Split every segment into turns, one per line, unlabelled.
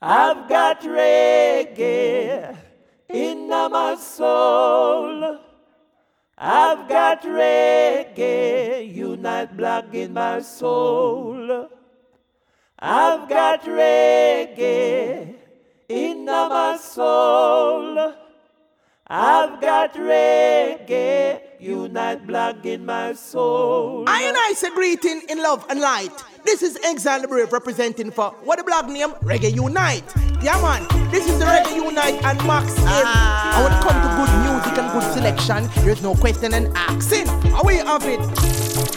I've got reggae in my soul. I've got reggae, unite black in my soul. I've got reggae in my soul. I've got reggae, unite black in my soul.
I and I say greeting in love and light. This is Exile Brave representing for what the blog name? Reggae Unite. Yeah man, this is the Reggae Unite and Max ah. And when it comes to good music and good selection, there's no question and asking. Away of it.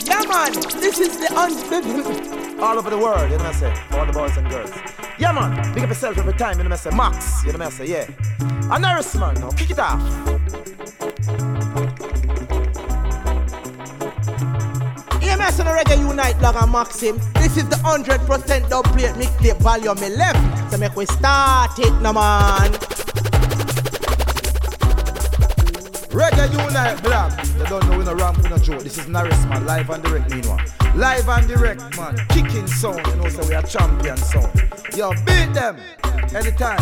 Yeah man, this is the un-
all over the world, you know what I say? All the boys and girls. Yeah man, big up yourself every time, you know what I say? Max, you know what I say? Yeah. And Norris man, now kick it off.
And the Reggae Unite blog and Maxim. This is the 100% dub plate mixtape volume 11. So make we start it now, man.
Reggae Unite blog. They don't know we no ramp, we no joke. This is Norris man, live and direct meanwhile. Live and direct man, kicking sound. You know, so we are champion sound. Yo, beat them anytime.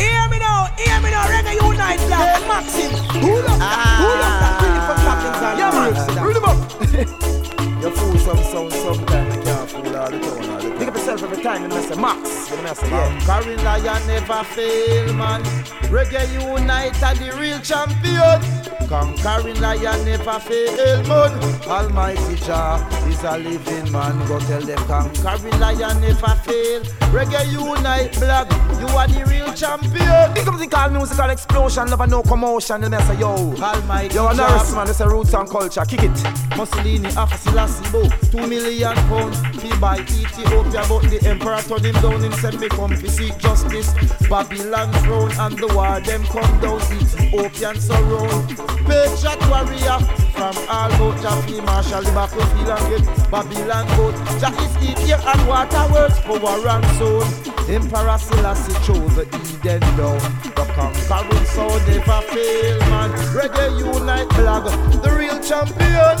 Hear me now, hear me now, Reggae Unite blog and Maxim. Who love that? Ah. Who love that? Really from Chaplin
Yeah, man. Read them up. You fool some sound sometimes, you all the town all the time. Pick up yourself every time, you know, say Max, you know, say yeah. Carrying lion never fail, man. Reggae Unite are the real champion. Conquering lion never fail, man. Almighty Jah is a living man. Go tell them conquering lion never fail. Reggae Unite blog, you are the real champion. Big up the call musical explosion, never no commotion. And I say, yo, Almighty Yo, Norris man, this a roots and culture. Kick it. Mussolini, Afasila, Sibo, two million pounds. Buy Ethiopia, but the emperor turned him down. and said, me come to seek justice. Babylon throne and the war, them come down. Ethiopian surround. Patriot warrior from all boat. Jaffe Marshall, the battlefield and get Babylon boat. Jack is here and water words, power and soul. Emperor Selassie chose the Eden down. The conquering soul never fail, man. Reggae unite flag, the real champion.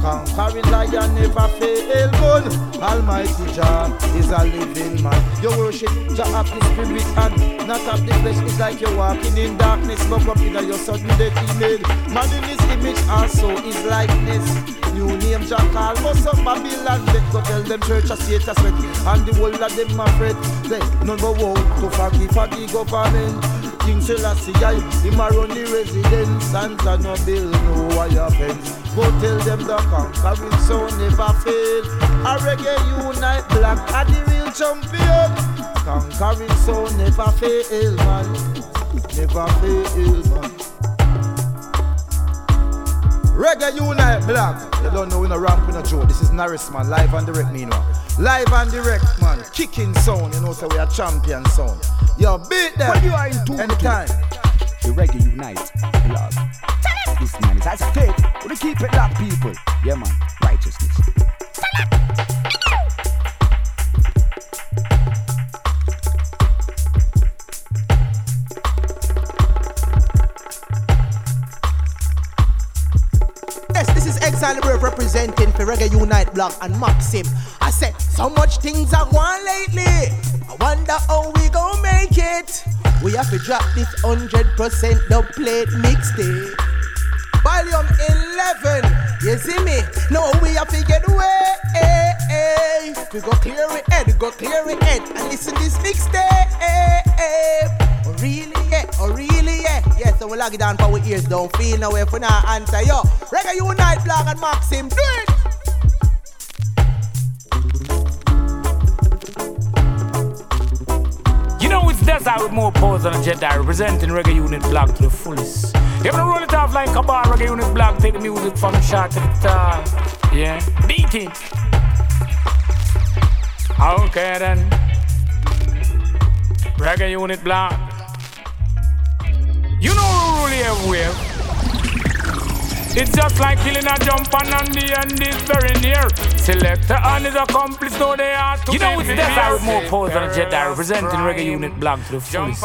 Conquering lion never fail, gun. Almighty Jah is a living man. Your worship Jah of the spirit and not of the flesh. It's like you're walking in darkness, but up in your sudden death made. Man in his image also his likeness. New name Jah call, but some Babylon let go tell them church a state a sweat, and the whole of them afraid. Say none but woe to forgive for the government. King Selassie, I, him a run the residence, Santa no bill, no wire fence. Go tell them the conquering sound never fail. A reggae unite black, a the real champion. Conquering sound never fail, man. Never fail, man. Reggae Unite Black. You don't know in a ramp in a joke. This is Norris man, live and direct meanwhile. Live and direct man, kicking sound. You know, so we are champion sound. Yo, beat them.
When you are in two
anytime.
The Reggae Unite blog. This man is as a take. We keep it locked, people. Yeah, man. Righteousness.
Exile Brave representing for Reggae Unite Block and Maxim. I said, so much things are going lately. I wonder how we gon' make it. We have to drop this 100% dub plate mixtape. Volume 11, you see me? Now we have to get away. We go clear it head, go clear it head, and listen this mixtape. Oh, really? Yeah, oh, really? Yeah. Yeah, so we lock it down for our ears. Don't feel no way for now answer. Yo, Reggae Unite blog and Maxim, do it.
You know it's Desert with more pose than a Jedi representing Reggae Unit Block to the fullest. You gonna roll it off like a bar Reggae Unit Block, take the music from the shot to the top. Yeah, beat it. Okay then. Reggae Unit Block. You know who really everywhere. It's just like killing a jump on and the end is very near. Selector and his accomplice know they are to You know it's that with more pose than a Jedi representing reggae unit blog to the fullest.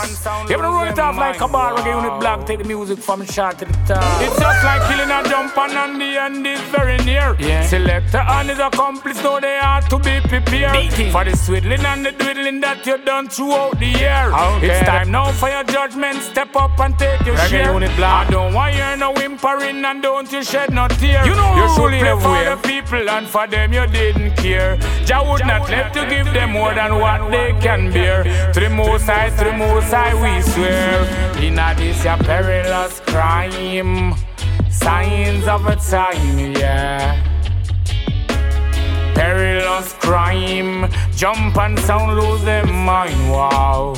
You wanna roll it off like a bar reggae unit blog, take the music from short to the top. It's just like killing a jump and the end is very near. Yeah. Selector and his accomplice know they are to be prepared for the swiddling and the dwiddling that you done throughout the year. Okay. It's time now for your judgment. Step up and take your reggae share. Unit blog. I don't want you no whimpering and don't you shed no tear. You know you should play for the people and for them you didn't care. Jah would not let you give them more than what they can bear. To the most high, to the we swear. In this your perilous crime, signs of a time, yeah perilous crime. Jump and sound, lose their mind, wow.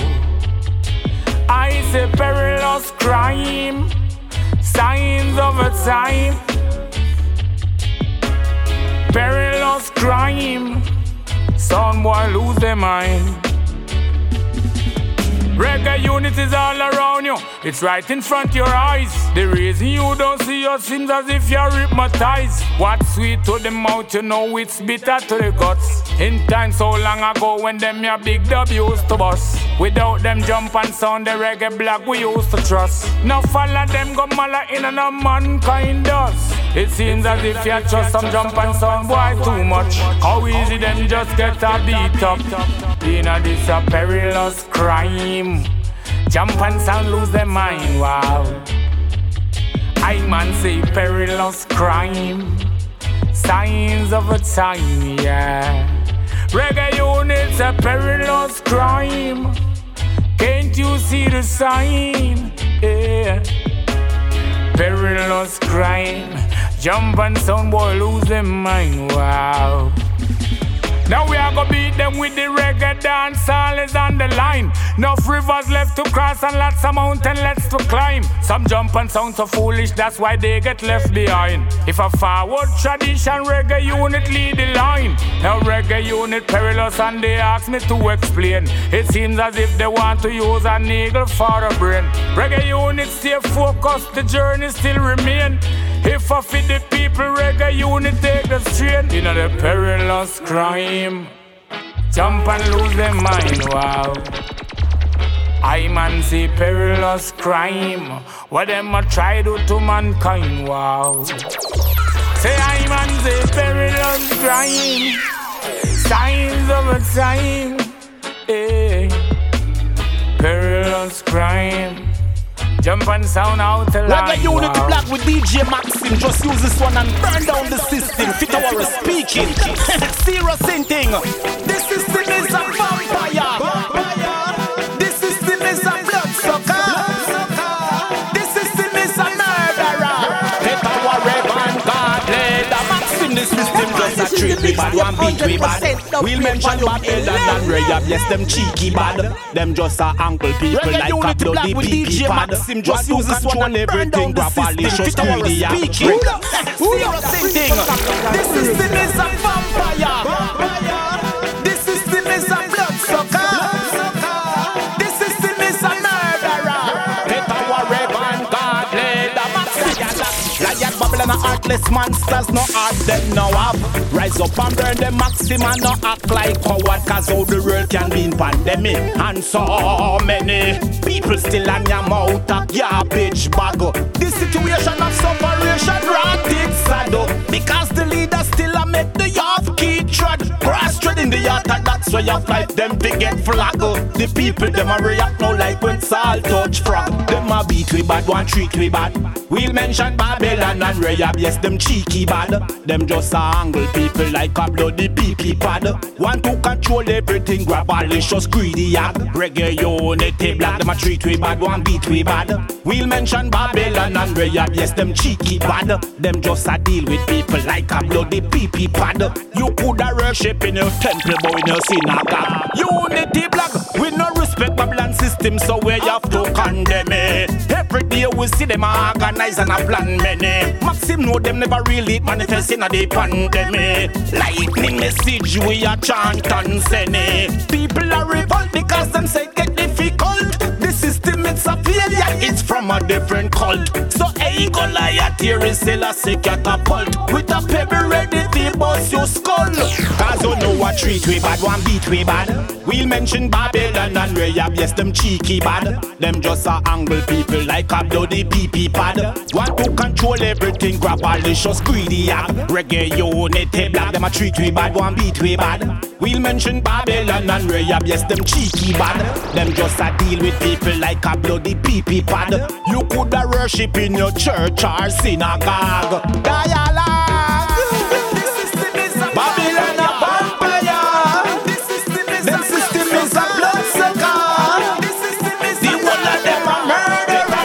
I say perilous crime, signs of a time. Perilous crime, Some someone lose their mind. Reggae unit is all around you, it's right in front of your eyes. The reason you don't see your seems as if you're hypnotized. What's sweet to the mouth, you know it's bitter to the guts. In time so long ago when them your big W used to bust. Without them jump and sound, the reggae black we used to trust. Now follow them go mala in and a mankind does. It seems as if you trust some jump and sound boy too much. How easy them just get a beat up. In a this a perilous crime. Jump and sound lose their mind, wow. I man say perilous crime. Signs of a time, yeah. Reggae unit's a perilous crime. Can't you see the sign? Yeah. Perilous crime. Jump and sound boy lose their mind, wow. Now we are gonna beat them with the reggae dance, all is on the line. Enough rivers left to cross and lots of mountain left to climb. Some jump and sound so foolish, that's why they get left behind. If a forward tradition reggae unit lead the line, now reggae unit perilous and they ask me to explain. It seems as if they want to use an eagle for a brain. Reggae unit stay focused, the journey still remain. If I feed the people, reggae unit take the strain. You know the perilous crime. Jump and lose their mind, wow. I man see perilous crime. What them a try do to mankind, wow. Say I man see perilous crime. Signs of a time. Eh. Perilous crime. Jump and sound out the line.
Reggae Unity wow. Black with DJ Maxim. Just use this one and burn down the system. Fit our speaking. Serious thing. This system is a vampire. Treat bad, one beat we bad. We'll mention Babylon and Rahab, yes, them cheeky bad. Them just a uncle people like a bloody peaky pad. Just use this one and everything, licious greedy yak. Serious thing, this is a vampire. Babylon a heartless monsters, no heart them no have. Rise up and burn them maximum, no act like coward, cause how the world can be in pandemic. And so many people still on your mouth a garbage bag. This situation of separation rot it sad why you fight them to get flag. The people them a react now like when salt touch frog. Them a beat we bad, one treat we bad. We'll mention Babylon and Rahab, yes, them cheeky bad. Them just a angle people like a bloody pee pad. Want to control everything, grab a licious greedy yag. Reggae unity black, them a treat we bad, one beat we bad. We'll mention Babylon and Rahab, yes, them cheeky bad. Them just a deal with people like a bloody pee pad. You coulda worship in your temple, but in your Unity black, we no respect Babylon system, so we have to condemn it. Every day we see them organize and a plan many. Maxim know them never really manifest in a the pandemic. Lightning message we a chant and send it. People are revolt because them say get difficult. The system it's a failure, it's from a different cult. So hey, Goliath, here is Selassie catapult. With a pebble ready to bust your skull. Cause you know what treat we bad, one beat we bad. We'll mention Babylon and Rahab, yes, them cheeky bad. Them just a angle people like a bloody pee pad. Want to control everything, grab a licious greedy yak. Reggae unity black, them a treat we bad, one beat we bad. We'll mention Babylon and Rahab, yes, them cheeky bad. Them just a deal with people like a bloody pee pad. You coulda worship in your church or synagogue. Dialogue. Babylon vampire. Them a bloodsucker. The whole of them a murderer.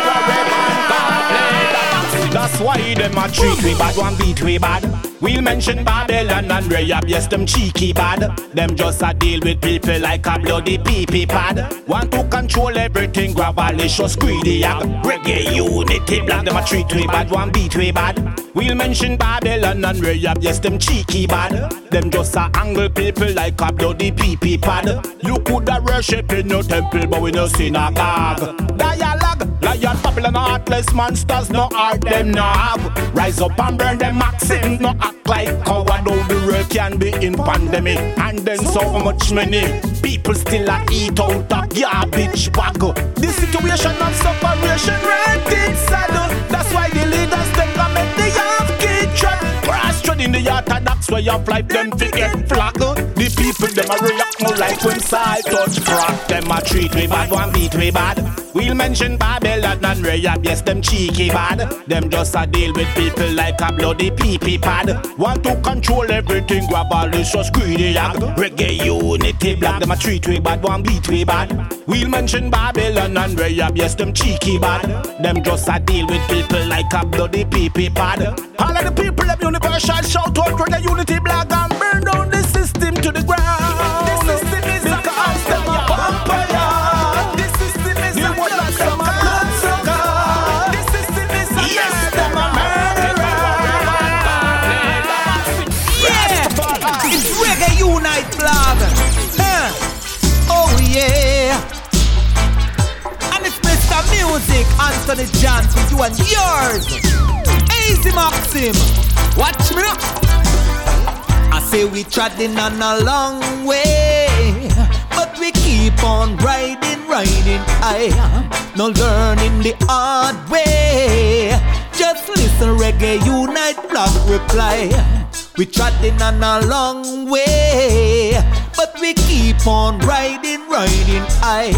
That's why them a treat we bad, one beat we bad. We'll mention Babylon and Rahab, yes, them cheeky bad. Them just a deal with people like a bloody pee pad. Want to control everything, grab a licious greedy yak. Reggae unity black, them a treat we bad, one beat we bad. We'll mention Babylon and Rahab, yes, them cheeky bad. Them just a angle people like a bloody pee pad. You coulda worship in your temple, but we no synagogue. Dialogue, lion, Babylon, heartless monsters, no heart, them no have. Rise up and burn them maxim, no act like coward how the world can be in pandemic. And then so much money people still a eat out of garbage bag. The situation of separation renting saddle that's why the leaders them come make the kid trap crash in the orthodox way of life them forget flag people them a react more like when side touch crack them a treat we bad one beat we bad We'll mention Babylon and Rahab, yes, them cheeky bad. Them just a deal with people like a bloody pee pad. Want to control everything, grab all this just greedy yak. Reggae unity black, them a treat we bad, one beat we bad. We'll mention Babylon and Rahab, yes, them cheeky bad. Them just a deal with people like a bloody pee pad. All of the people of universal shout out reggae unity black and the to the ground. The system is because them a vampire.
blog. Huh. Oh yeah. And it's Mr. Music, Anthony Johnson, you and yours. Easy Maxim. Watch me now. I say we treading on a long way, but we keep on riding, riding. I no learning the hard way. Just listen, reggae unite, blog reply. We trotting on a long way, but we keep on riding, riding high.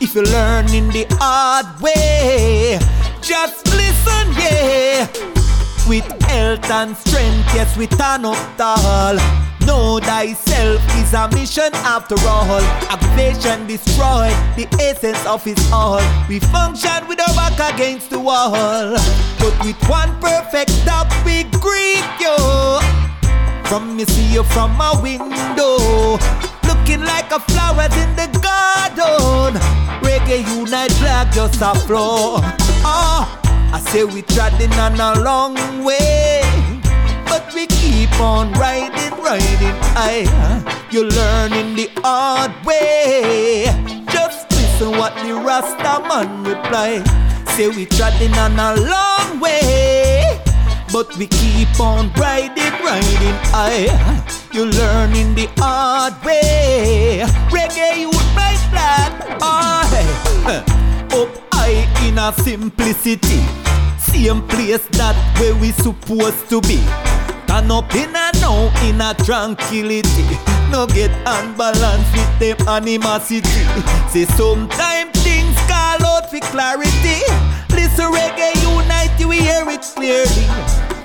If you're learning the hard way, just listen, yeah. With health and strength, yes, we turn up tall. Know thyself is a mission after all. Aggravation destroy the essence of it all. We function with our back against the wall. But with one perfect stop, we greet you. From me see you from my window, looking like a flower in the garden. Reggae unite flag just a flow. I say we're treading on a long way, but we keep on riding, riding. I, you're learning the hard way. Just listen what the Rasta man reply. Say we're treading on a long way. But we keep on riding, riding high. You're learning the hard way. Reggae you right flat. Oh, Up high in a simplicity. Same place that where we supposed to be. Turn up in a now in a tranquility. No get unbalanced with them animosity. Say sometimes things call out for clarity. Listen reggae unite, we hear it clearly.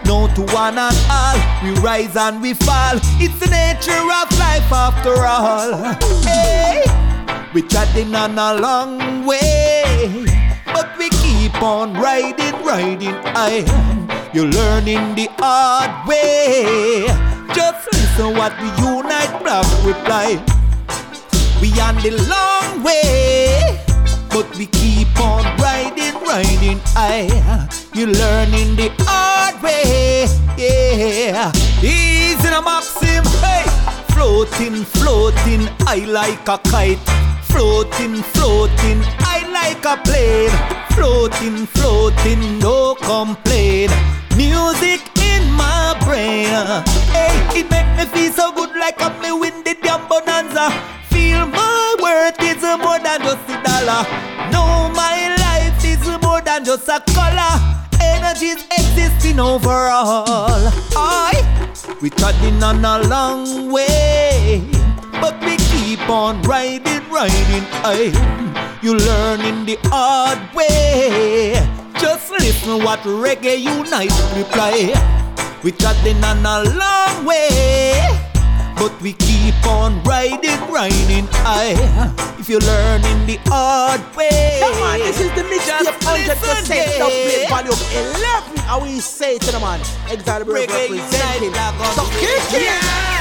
No to one and all, we rise and we fall. It's the nature of life after all. Hey, we chatting on a long way, keep on riding, riding high. You're learning the hard way. Just listen what the Unite Block reply. We on the long way, but we keep on riding, riding high. You're learning the hard way, yeah. Easy a maxim, hey. Floating, floating, I like a kite. Floating, floating, I like a plane. Floating, floating, no complaint. Music in my brain. Hey, it make me feel so good like I'm me win the damn bonanza. Feel my worth is more than just a dollar. Know my life is more than just a color. Energies existing overall. I we trotting on a long way, but we keep on riding, riding. I you learning the hard way. Just listen what reggae unite reply. We trotting on a long way, but we keep on riding, riding. I, if you're learning the hard way.
Come on, this is the mixtape 100% dubplate volume 11. I will say to the man, Exile representing. So kick it.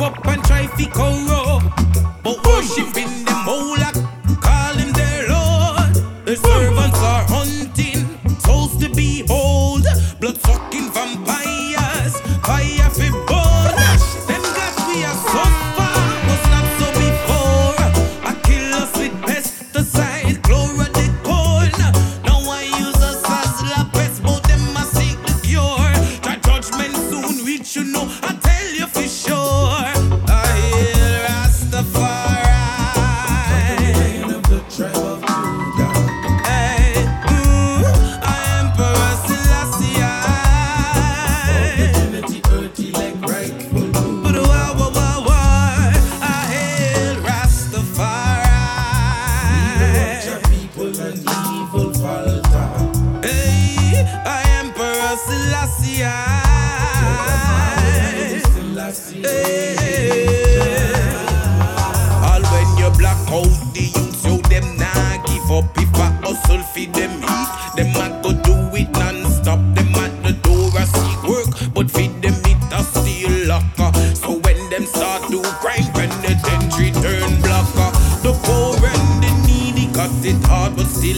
up and try to corrupt.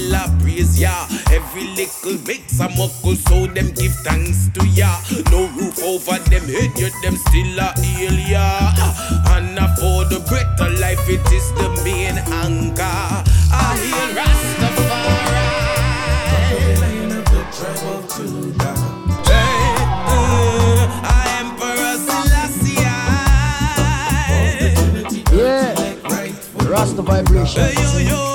I praise ya. Every little makes a muckle, so them give thanks to ya. No roof over them head, yet them still a heal ya. And for the breath of life, it is the main anchor. I heal Rastafari. Hey, uh, I am Emperor Selassie.
Yeah. Rasta vibration.
Hey, yo, yo,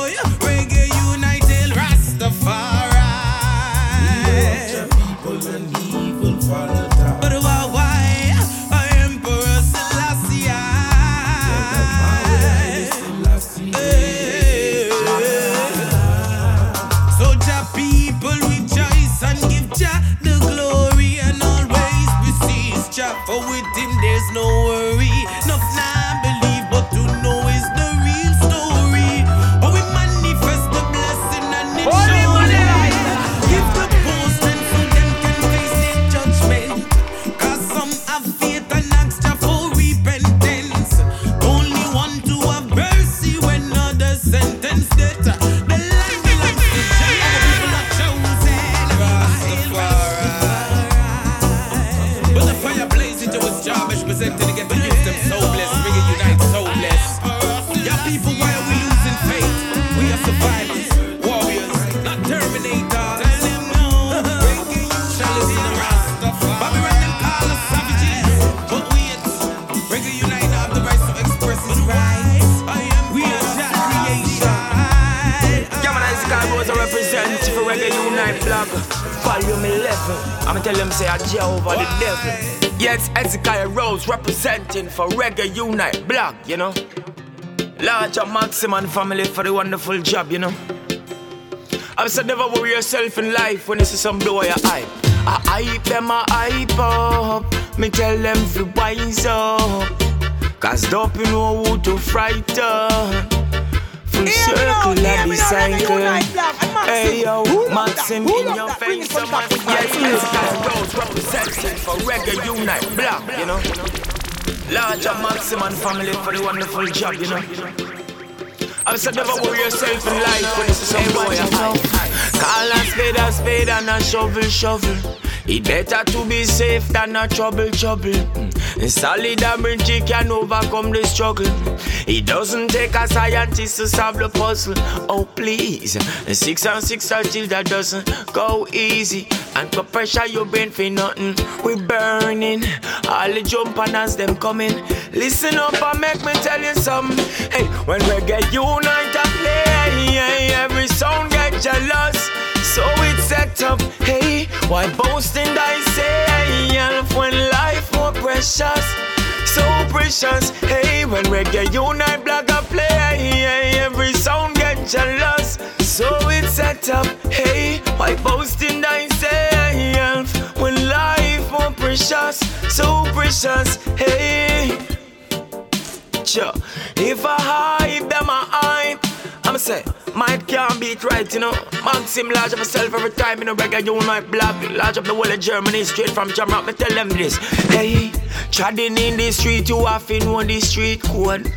for Reggae Unite
blog, you know. Larger Maximum family for the wonderful job, you know. I said never worry yourself in life when you see some blow your hype. I hype them, I hype up. Me tell them to wise up. Cause dope you know who to frighten. full circle of the cycle. Hey yo, Maxim in your face, so much. Yes, yes, that's Rose representing for Reggae Unite Black, you know. Larger Maxim and family for the wonderful job, you know. I said never worry yourself in life when it's a some boy. Call a spade a spade and a shovel shovel. It better to be safe than a trouble trouble. Mm. Solid ability can overcome the struggle. It doesn't take a scientist to solve the puzzle. Oh please, six and six until that doesn't go easy. And put pressure your brain for nothing. We're burning, all the jumping as them coming. Listen up and make me tell you something. Hey, when we get unite and play, every sound get jealous so it's set up. Hey, why boasting I say, when precious, so precious. Hey, when reggae unite, black a play, every sound get jealous. So it's set up. Hey, why boasting say, when life more precious, so precious. Hey. If I hide them, I hype. I'ma say. Might can't beat right, you know. Maxim large of myself every time, you know. Reggae, you my black. Large of the whole of Germany, straight from Jamrock, me tell them this. Hey, treading in the street, you have know the street code.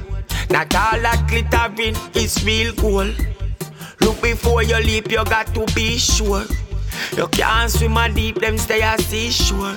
Not all that glittering is real gold. Look before you leap, you got to be sure. You can't swim a deep, them stay at seashore.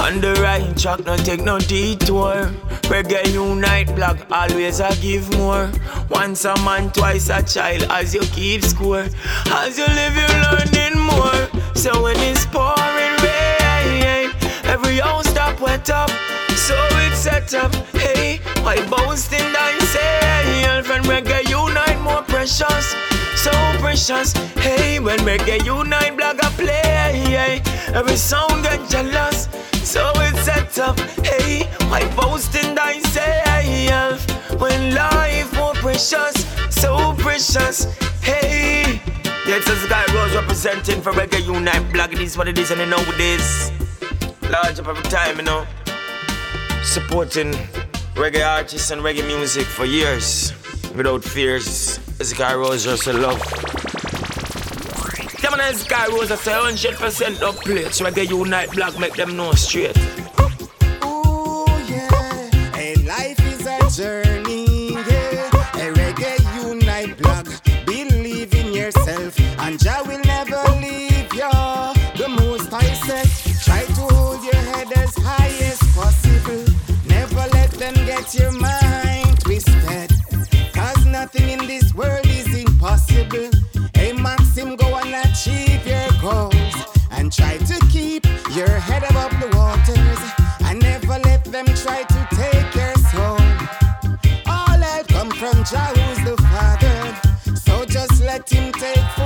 On the right track, no take no detour. Reggae unite black, always I give more. Once a man, twice a child, as you keep score. As you live, you learning more. So when it's pouring rain, every house stop wet up. So it's set up, hey, why boasting I say, friend reggae unite more precious so precious. Hey, when reggae unite, a play. Every sound get jealous, so it's set up. Hey, why boasting say, when life more precious, so precious. Hey, Yeah, yes, this guy Rose representing for reggae unite, black. It is what it is, and you know what it is. Large up every time, you know. Supporting reggae artists and reggae music for years without fears. Guy Rose just a love. Them and guy Rose a say 100% up plates. Reggae unite black, make them know straight.
Ooh, yeah. Hey, life is a journey, yeah. Reggae unite black. Believe in yourself, and Jah will never leave you. The most I said, try to hold your head as high as possible. Never let them get your mind achieve your goals. And try to keep your head above the waters. And never let them try to take your soul. All help come from Jah, who's the Father. So just let Him take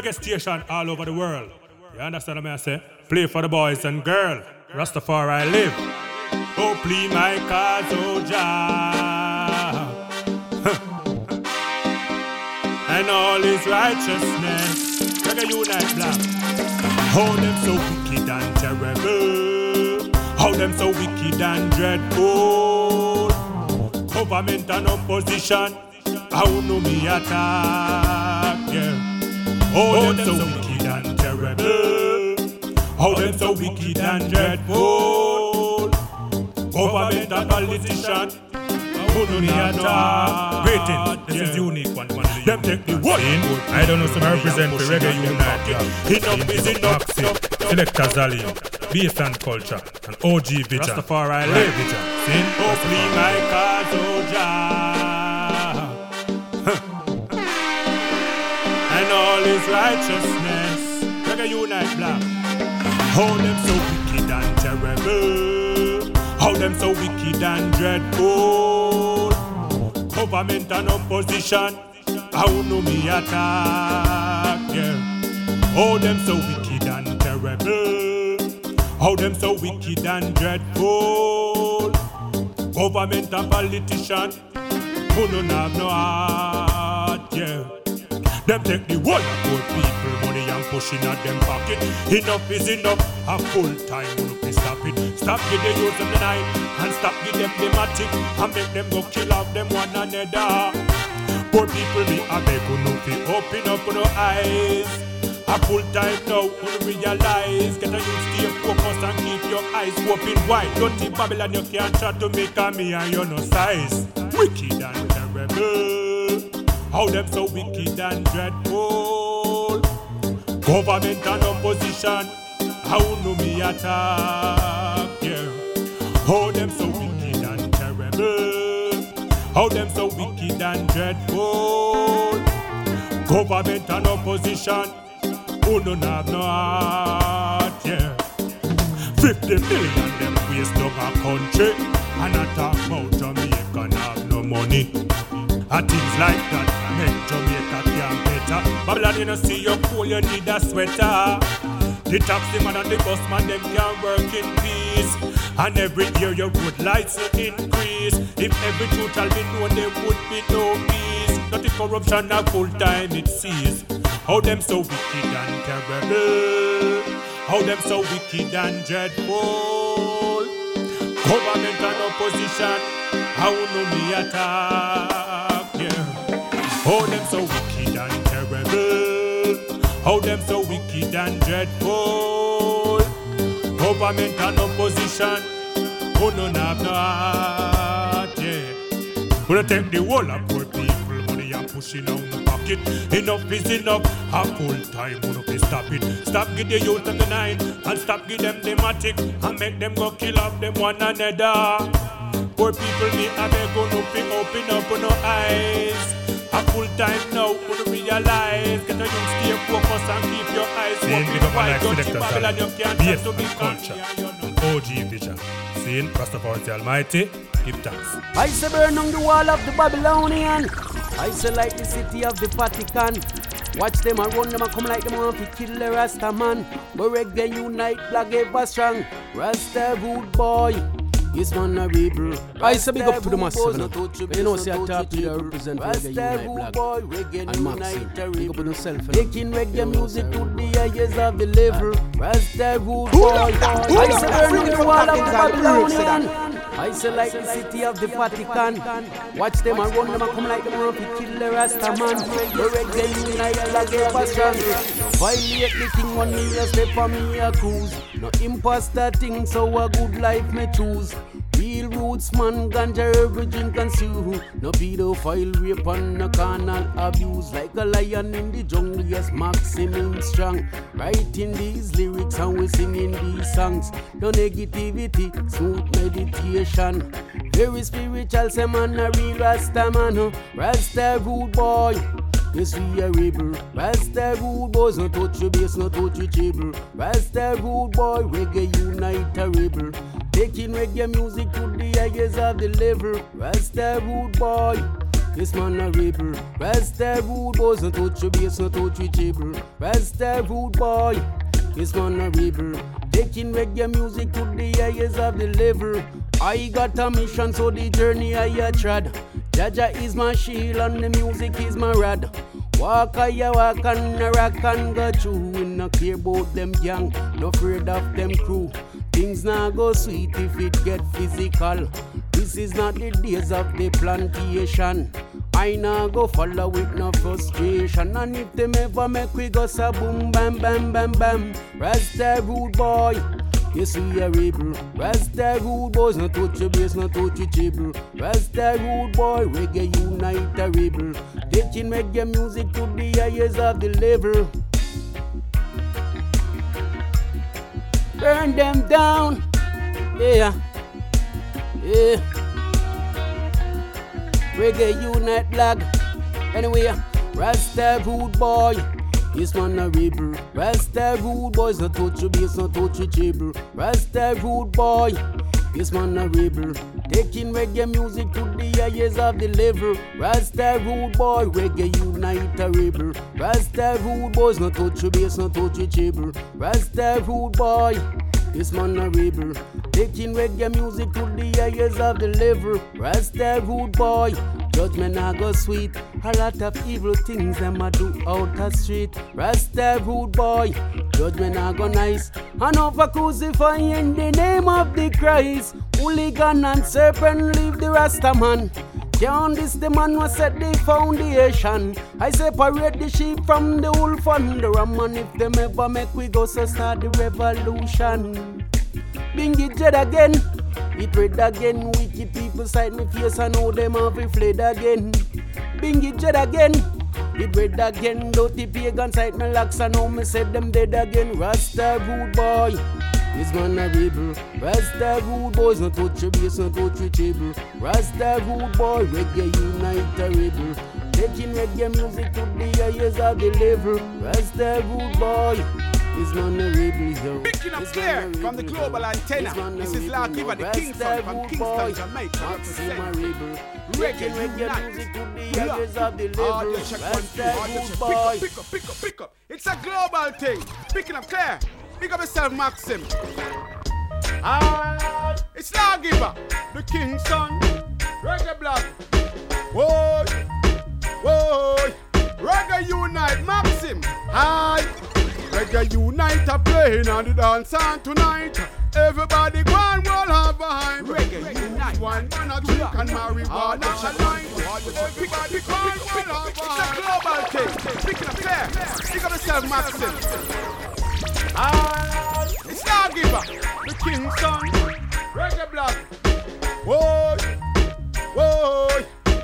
reggae
station all over the world. You understand what I say? Play for the boys and girls. Rastafari live. Oh, please my cause, oh Jah. and all his righteousness. Reggae Unite Black. How them so wicked and terrible. How them so wicked and dreadful. Government and opposition. How no me attack, yeah. How oh, them so wicked and terrible. How them so wicked and dreadful. Government and politician. Me attack. Greetings, this is unique one. one them take the one. I don't know, some represent the reggae unite. Enough is enough. Selector Zalian, Beast and Culture, and OG Vision. Rastafari live. Vision. Sin, hopefully my cause, oh all his righteousness. Reggae unite black. How them so wicked and terrible. How them so wicked and dreadful. Government and opposition. How no me attack, yeah. How them so wicked and terrible. How them so wicked and dreadful. Government and politician. Who don't have no heart, yeah. Them take the whole poor people money and pushing at them pocket. Enough is enough. A full time will be stop it. Stop give the youth them the night and stop give them the and make them go kill off them one another. Poor people me a beg no fi open up no eyes. A full time now, you realize. Get a youth stay focused and keep your eyes open wide. Don't think Babylon you can't try to make a me and you no size. Wicked and terrible. How them so wicked and dreadful. Government and opposition. How no me attack, yeah. How them so wicked and terrible. How them so wicked and dreadful. Government and opposition. Who don't have no heart, yeah. 50 million them waste down a country. And I talk about Jamaica have no money. And things like that make Jamaica can't better. Babylon, you know, see your cool, you need a sweater. The taxi man and the bus man, them can work in peace. And every year your road lights will increase. If every truth shall be known, there would be no peace. Not the corruption a full time it sees. How them so wicked and terrible. How them so wicked and dreadful. Government and opposition. How no me attack, How them so wicked and terrible. How them so wicked and dreadful. Government and opposition. Who don't have no heart, yeah. Gonna take the whole of poor people money and pushing on the pocket. Enough is enough. A full time wanna be stop it. Stop give the youth and the nine and stop give them the matic and make them go kill off them one another. Poor people me a beg on up open up no eyes. A full time now, wanna realize. Get a youth stay focused and keep your eyes
Seeing
open
big up
wide. Don't you
selector
Babylon, you can't
Yes,
to be
culture. OG Vision. Seeing Rastafari the Almighty, give thanks.
I say burn on the wall of the Babylonian. I say like the city of the Vatican. Watch them a run, them a come like them want to kill the Rasta man. But reggae unite, black ever strong. Rasta rude boy. Yes, man. I say big up to the massive. No. But you know, see, I talk to the represent reggae unite black. And Maxim, big up yourself. Taking reggae music to the highest of the level. Rasta rude boy. I say burning the wall of the Babylonian. I say like the city of the Vatican. Watch them and run them and come like them run to kill the Rasta man. The reggae unite like ever strong. Violate the thing on me, a step on me a cruise. No imposter thing, so a good life me choose. Real roots man, ganja every drink and sue. No pedophile rape and no carnal abuse. Like a lion in the jungle, yes, maximum strong. Writing these lyrics and we singing these songs. No negativity, smooth meditation. Very spiritual, say man, a real Rasta man. oh. Rasta rude boy. Yes, we are rebel. Rasta rude boys, no touch your bass, no touch your treble. Rasta rude boy, reggae unite a rebel. Taking reggae music to the highest of the level. Rasta rude boy. This man a rebel. Rasta rude boys, no touch your bass, no touch your treble. Rasta rude boy. This man a rebel. Taking reggae music to the highest of the level. I got a mission, so the journey I a trod. Jah Jah is my shield and the music is my rod. Walk a ya walk and rock and go through. We no care about them young, no afraid of them crew. Things not go sweet if it get physical. This is not the days of the plantation. I nah go follow with no frustration. And if them ever make we go sa boom bam bam bam bam. Rasta rude boy. Yes, we are rebel. Rasta rude boys, no touch your bass, no touch your treble. Rasta rude boy, reggae unite a rebel. Taking reggae music to the highest of the level. Burn them down. Yeah. Yeah. Reggae unite black. Anyway, Rasta rude boy. This one a rebel. Rasta rude boys, no touch your bass, no touch your treble. Rasta rude boy. This man a rebel. Taking reggae music to the highest of the level. Rasta rude boy, reggae unite a rebel. Rasta rude boys, no touch your bass, no touch your treble. Rasta rude boy. This man a rebel. Taking reggae music to the highest of the level. Rasta rude boy. Judgment I go sweet. A lot of evil things them a do out the street. Rasta rude boy. Judgment I go nice. And over crucify in the name of the Christ. Hooligan and serpent leave the Rasta man. This the man who set the foundation. I separate the sheep from the wolf and the ram. And if them ever make we go so start the revolution. Bing it jet again. It red again. Wicked people side me face and know them have fled again. Bing it again. It red again. Dirty pagan side me locks and know me said them dead again. Rasta rude boy. This man a rebel. Rasta rude boys, no touch your bass, no touch your treble. Rasta rude boy, reggae unite a rebel. Taking reggae music to the highest of the level. Rasta rude boy. A rebel, yo.
Picking up clear from the global antenna. This is Lark. Giver, the Kingston from Kingston. Jamaica.
Maxim a
Represent.
rebel.
Reggae
reggae music to the
Yeah.
of the level.
yeah, check one, two.
Rasta
yeah,
rude
check.
boy.
Pick up, pick up, pick up, pick up. It's a global thing. Picking up clear. Pick up yourself, Maxim. Ah, it's Lawgiver, the king's son. Reggae blood. Whoa, whoa. Reggae unite, Maxim. Hi. Reggae unite a playing on the dance on tonight. Everybody go and roll hard behind. Reggae unite. One man a drink and marijuana a line. Everybody go and roll hard behind. It's a global thing. Picking up clear. Pick up yourself, Maxim. Ah, it's Lawgiver, the king's son. Reggae blood. Whoa, whoa.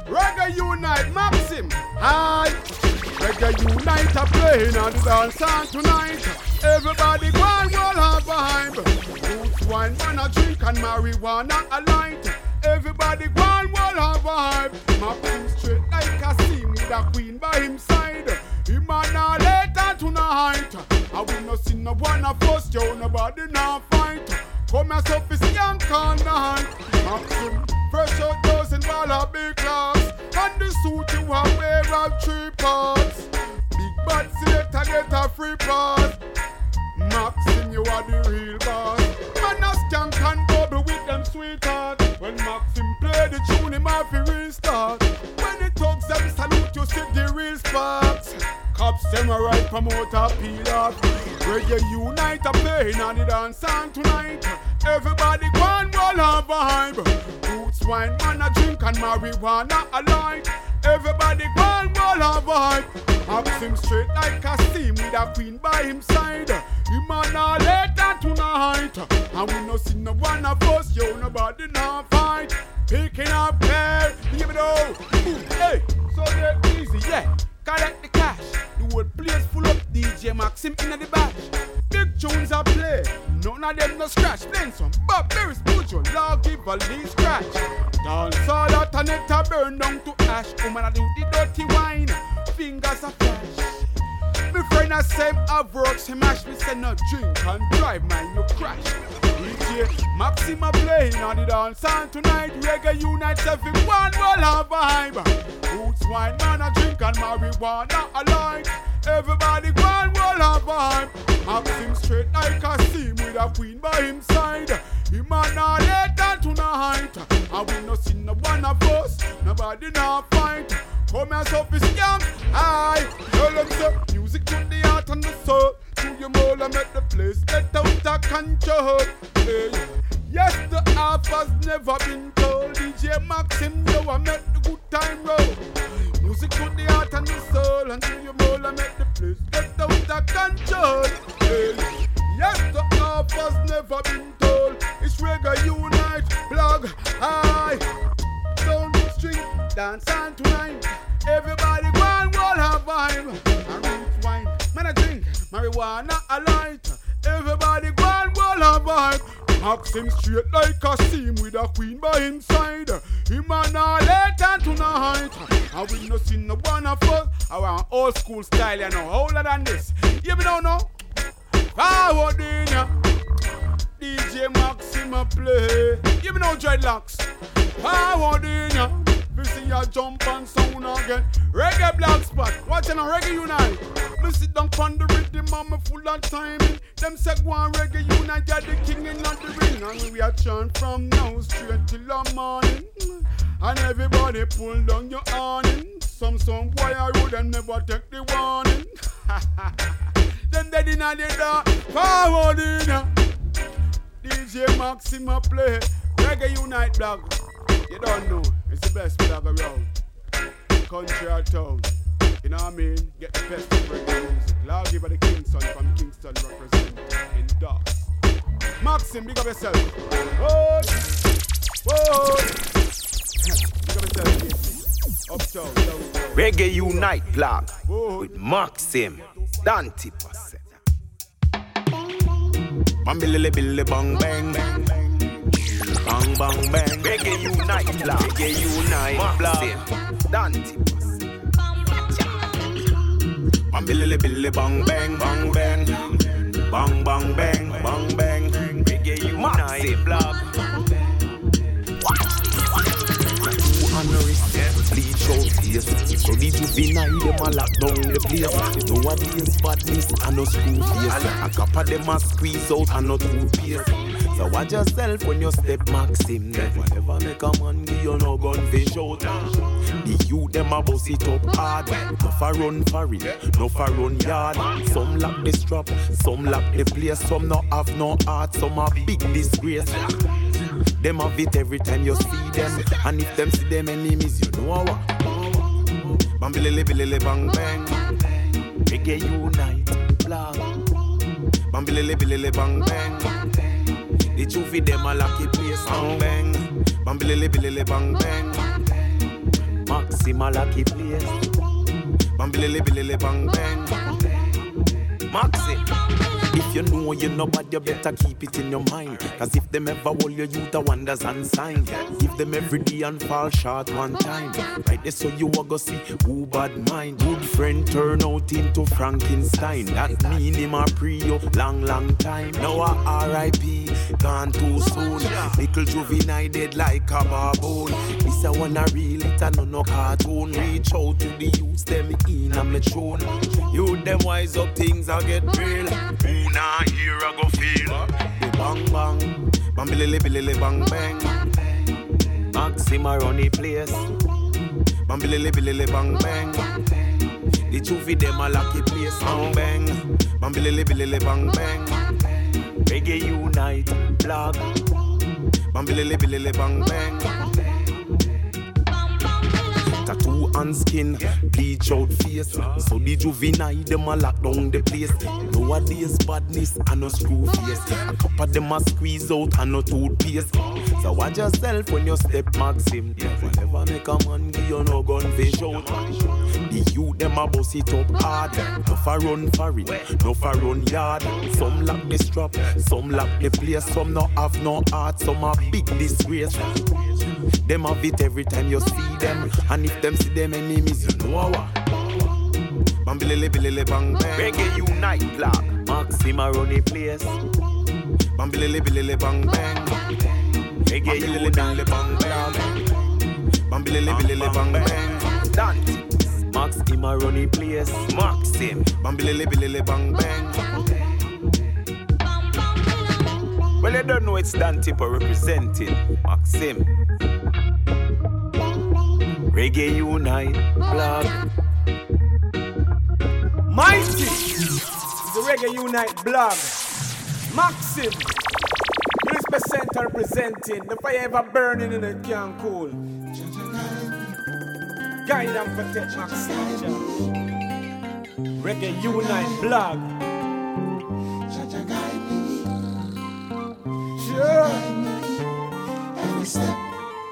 Reggae unite, Maxim. Hi. Reggae unite a playing on the dance on tonight. Everybody go and roll hard behind. Roots wine, man a drink and marijuana a light. Everybody go and roll hard behind. Maxim straight like a scene with a queen by him side. Him and a later tonight. I will not see no one of us, yo, nobody now fight. Come here, so fi skank all night. Maxim, fresh out those in big class. And the suit you are wear of three parts. Big But selector get a free pass. Maxim, you are the real boss. Man, a skank and bubble with them sweetheart. When Maxim play the tune, him have to restart. When the thugs them salute, you see the real sparks. Cops them a right promoter peel off. Reggae unite a playing on the dance on tonight. Everybody go and roll a vibe. Roots wine, man a drink and marijuana a light. Everybody go and roll a vibe. Maxim straight like a steam with a queen by him side. Him and a later tonight. And we no see no one of us, yo, nobody now fight. Picking up care, give it all. Hey, so they're easy, yeah. Collect the cash. The whole place full up DJ Maxim in the bash. Big tunes are play, none of them no scratch. Playing some Bob Berry's Pujo, Lord give a lead scratch. Dance all out and it a burn down to ash. Woman I do the dirty wine, fingers a flash. My friend I say have works, him mash me say no drink and drive, man, you crash. Maxima playing on the dance and tonight reggae unites everyone will have a vibe. Roots wine, man, a drink and marijuana alike. Everybody go and will have a vibe. Maxim straight like a steam with a queen by him side. Him and a later tonight. And we no see no one of us, nobody not fight. Come so fi scam. Aye, tell them say music to the heart and the soul. To your mole and make the place get out of control. Eh, hey. Yes, the half has never been told. DJ Maxim, yo, I make the good time roll. Music to the heart and the soul, and to your mole and make the place get out of control. Hey. Yes, the half has never been told. It's Reggae Unite, blog, aye. Don't string, dance on tonight. Everybody go and roll have vibe. Marijuana a light. Everybody go and roll have vibe. Maxim straight like a steam with a queen by him side. Him and all later tonight. And we no see no one of us. Our old school style, you know, older than this. You me know no? Forward in. DJ Maxima play. You me know dreadlocks. Forward in. We see ya jump and sound again. Reggae black spot. Watching a reggae unite. On the rhythm and me full of timing. Them say go on reggae unite. You're the king in the ring. And we are chant from now straight till the morning. And everybody pull down your awning. Some some boy I road them never take the warning. them dead in the dark. Forward in. DJ Maxima play. Reggae Unite blog. You don't know. It's the best blog around. Country or town. You know what I mean? Get the best of reggae music. Lord give her the Kingston from Kingston represent in Docs. Maxim, big up yourself. Whoa! Whoa! Big up yourself, Casey. Uptown, downtown.
Reggae Unite blog with Maxim Dante Passett.
Bambilele bille bang bang bang bang bang bang.
Reggae Unite blog. Reggae Unite blog. Dante
Bambilele bille bang bang bang bang bang bang bang bang bang.
Reggae Unite blog.
Bleach out face So the juvenile them a lock down the place Nowadays badness and no screw face A couple them a squeeze out and no toothpaste So watch yourself when you step Maxim Never ever make a man give you no gun fish out The youth them a bust it up hard No for run for it, no for run yard Some lock the strap, some lock the place Some no have no heart, some a big disgrace them have it every time you see them. And if them see them enemies, you know what? Bambilele bilele bang bang. Reggae unite, blog. Bambilele bilele bang bang. The juvie them a lock it place Bang bang. bang bilily bilily bang bang. Maxima lock it place. Bang bilily bilily bang bang. Maxi. You know you know bad, you better keep it in your mind. Cause if them ever hold your youth, a wonders unsigned. Give them every day and fall short one time. Right there, so you a go see who bad mind. Good friend turn out into Frankenstein. That mean him a pre you long, long time. Now a RIP, gone too soon. Little juvenile dead like a baboon. This I wanna real it and no no cartoon. Reach out to the youths, them in a me tune. You them wise up, things I get real. Who nah here I go feel? The bang bang, bang billy billy bang bang. Maxima run the place. Bang billy billy bang bang. The two of them a lucky place. Bang bang, bang billy billy bang bang. Reggae unite, blog. Bang billy billy bang bang. Tattoo and skin, bleach out face. So the juvenile them a lock down the place. Nowadays badness and no screw face. A couple them a squeeze out and no toothpaste. So watch yourself when you step Maxim. Never make a man give you no gun fish out. The youth them a bust it up hard. No for run for it, no for run yard. Some lock the strap, some lock the place. Some no have no heart, some a big disgrace. Them have it every time you see them. And if them see them enemies, you know what? Bang billy billy bang bang. Reggae unite black. Maxima run the place. Bang billy billy bang bang. Reggae billy bang bang. Billy billy bang bang. Dante. Maxima run the place. Maxim. Bang billy billy bang bang. Well, you don't know it's Dan Tipper representing Maxim. Reggae Unite blog.
Mighty the Reggae Unite blog. Maxim. Respect Center representing. The fire ever burning in can't cool. Guide and protect Maxim. Reggae Unite blog.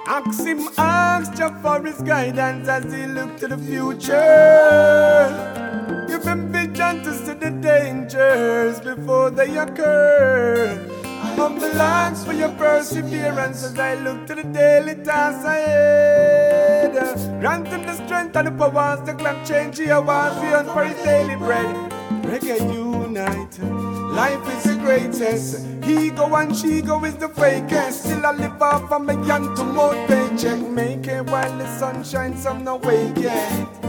Axim ask Jah for his guidance as he looked to the future. Give him vision to see the dangers before they occur. Humble ask for your perseverance as I look to the daily tasks ahead. Grant him the strength and the powers, the clock change he was beyond for his daily bread. Reggae unite. Life is the greatest. He go and she go is the fakest. Still I live off of my young to more paycheck. Make it while the sun shines, some no wake yet.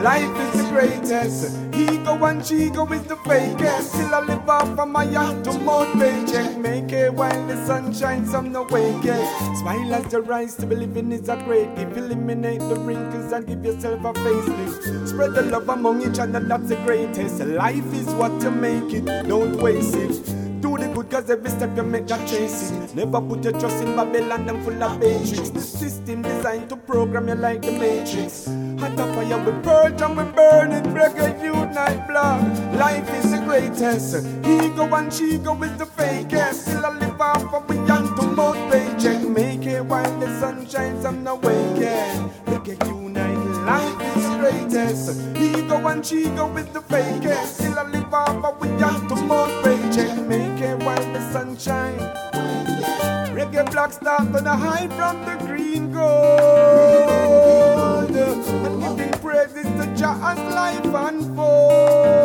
Life is the greatest. Ego and Chigo is the fakest. Still I live off of my young to more paycheck. Make it while the sun shines, some no wake yet. Smile as the rise to be living is a great gift. Eliminate the wrinkles and give yourself a facelift. Spread the love among each other, that's the greatest. Life is what you make it, don't waste it. Do the good cause every step you make that chase it. Never put your trust in Babylon, them full of matrix. The system designed to program you like the matrix. Hot up fire, we purge and we burn it. Reggae unite blood. Life is the greatest. Ego and Chigo is the fakest. Still I live off of we young to mouth paycheck. Make it while the sun shines, I'm not waking. Reggae unite, life is the greatest. Ego and Chigo is the fakest. Still I live off of we young to mouth paycheck. Make the sunshine. Reggae black start on a high from the green gold. And giving praises to Jah as life unfold.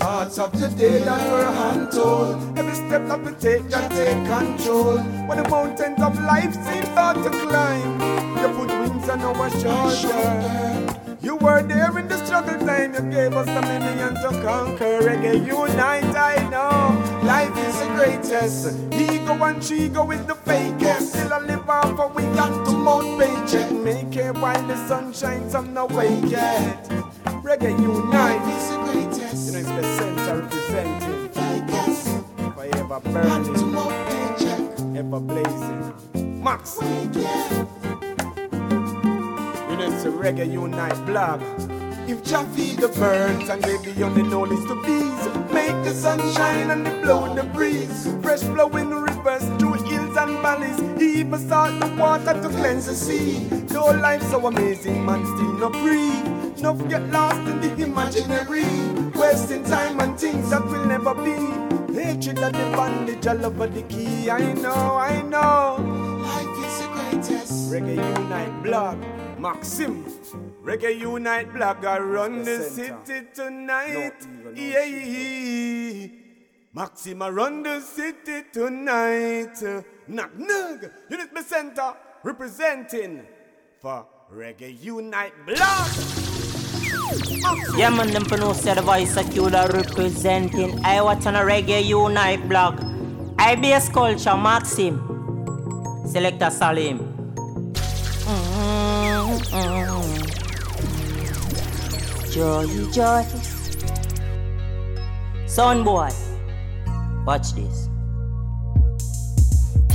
Thoughts of the day that were untold. Every step that we take, Jah take control. When the mountains of life seem hard to climb, you put wings on our shoulder. You were there in the struggle time, you gave us the million to conquer. Reggae unite, I know. Life is the greatest. Ego and Chigo is the fakest. Still I live off a we got to mount paycheck. Make it while the sun shines, I'm not wake yet. Reggae unite is the greatest. You know, it's the center representing. Fakest. Forever burning. Ever blazing. Max. It's a Reggae Unite blog. If Jah feed the birds and baby on the is the bees, make the sun shine and they blow in the breeze. Fresh flowing rivers through hills and valleys, even start the water to cleanse the sea. Though life so amazing, man still not free. No get lost in the imaginary, wasting time on things that will never be. Hatred of the bondage, I love the key. I know, I know. Life is the greatest. Reggae Unite blog. Maxim. Reggae Unite blog, I run the city tonight. Yeah. Maxima run the city tonight. Knock knock. Unit Center representing for Reggae Unite Block.
Yeah, man, them pronounce the voice of Cuda representing. I watch on a Reggae Unite blog. IBS Culture, Maxim. Selector Salim. Joy, joy. Son boy. Watch this.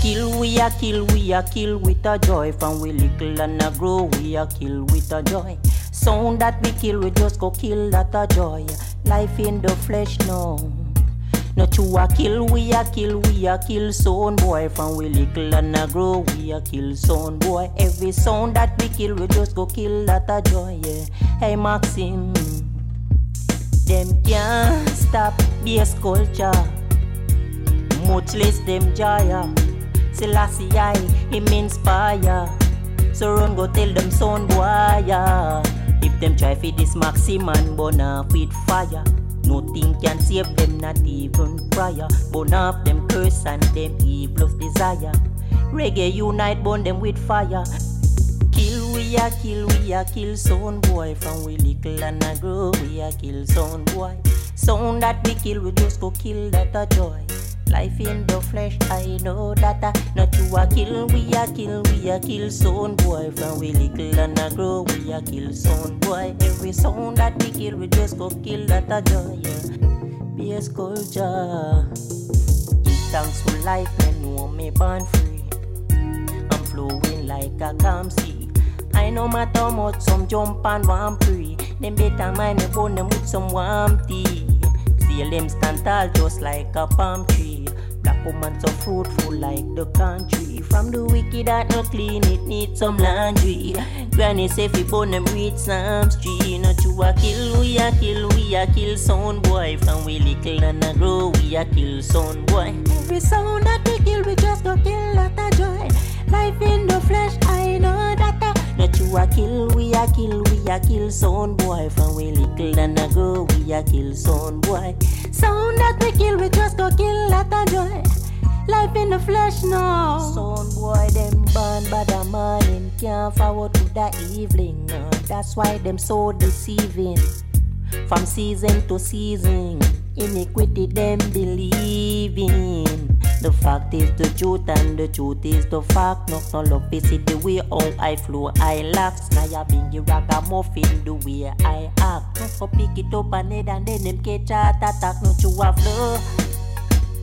Kill we a kill we a kill with a joy From we little and a grow we a kill with a joy Sound that we kill we just go kill that a joy Life in the flesh no No you a kill we a kill we a kill son boy From we little and a grow we a kill son boy Every sound that we kill we just go kill that a joy yeah Hey Maxim Them can't stop bass culture much less them joy. Selassie I, him inspire. So run go tell them son boy. If them try fi this maxim and burn off with fire. Nothing can save them, not even prayer. Burn off them curse and them evil desire. Reggae unite, burn them with fire. Kill we a kill we a kill son boy From we little and a grow we a kill son boy Sound that we kill we just go kill that a joy Life in the flesh, I know that I not you a kill, we a kill, we a kill son boy. From we little and a grow, we a kill son boy. Every sound that we kill, we just go kill that a joy. Yeah. Bass culture. Give thanks for life and know me born free. I'm flowing like a calm sea. I know my how much some jump and one free. Them better mind me bone them with some warm tea. See them stand tall just like a palm tree. Black woman so fruitful like the country. From the wicked that no clean, it needs some laundry. Granny say fi bone them read some street. Not you a kill, we a kill, we a kill son boy. From we little and a grow, we a kill son boy. Every sound that we kill, we just go kill that a joy. Life in the flesh, I know that a not you a kill, we a kill, we a kill son boy. From we little and a grow, we a kill son boy. Sound that we kill, we just go kill that a joy. Life in the flesh now. Son boy, them born by the morning, can't forward to the evening. That's why them so deceiving. From season to season, iniquity them believing. The fact is the truth and the truth is the fact. No, no love is it the way how I flow, I laugh. Now ya bring you ragamuffin the way I act. No for pick it up and head and then them catch a attack. No you a flow.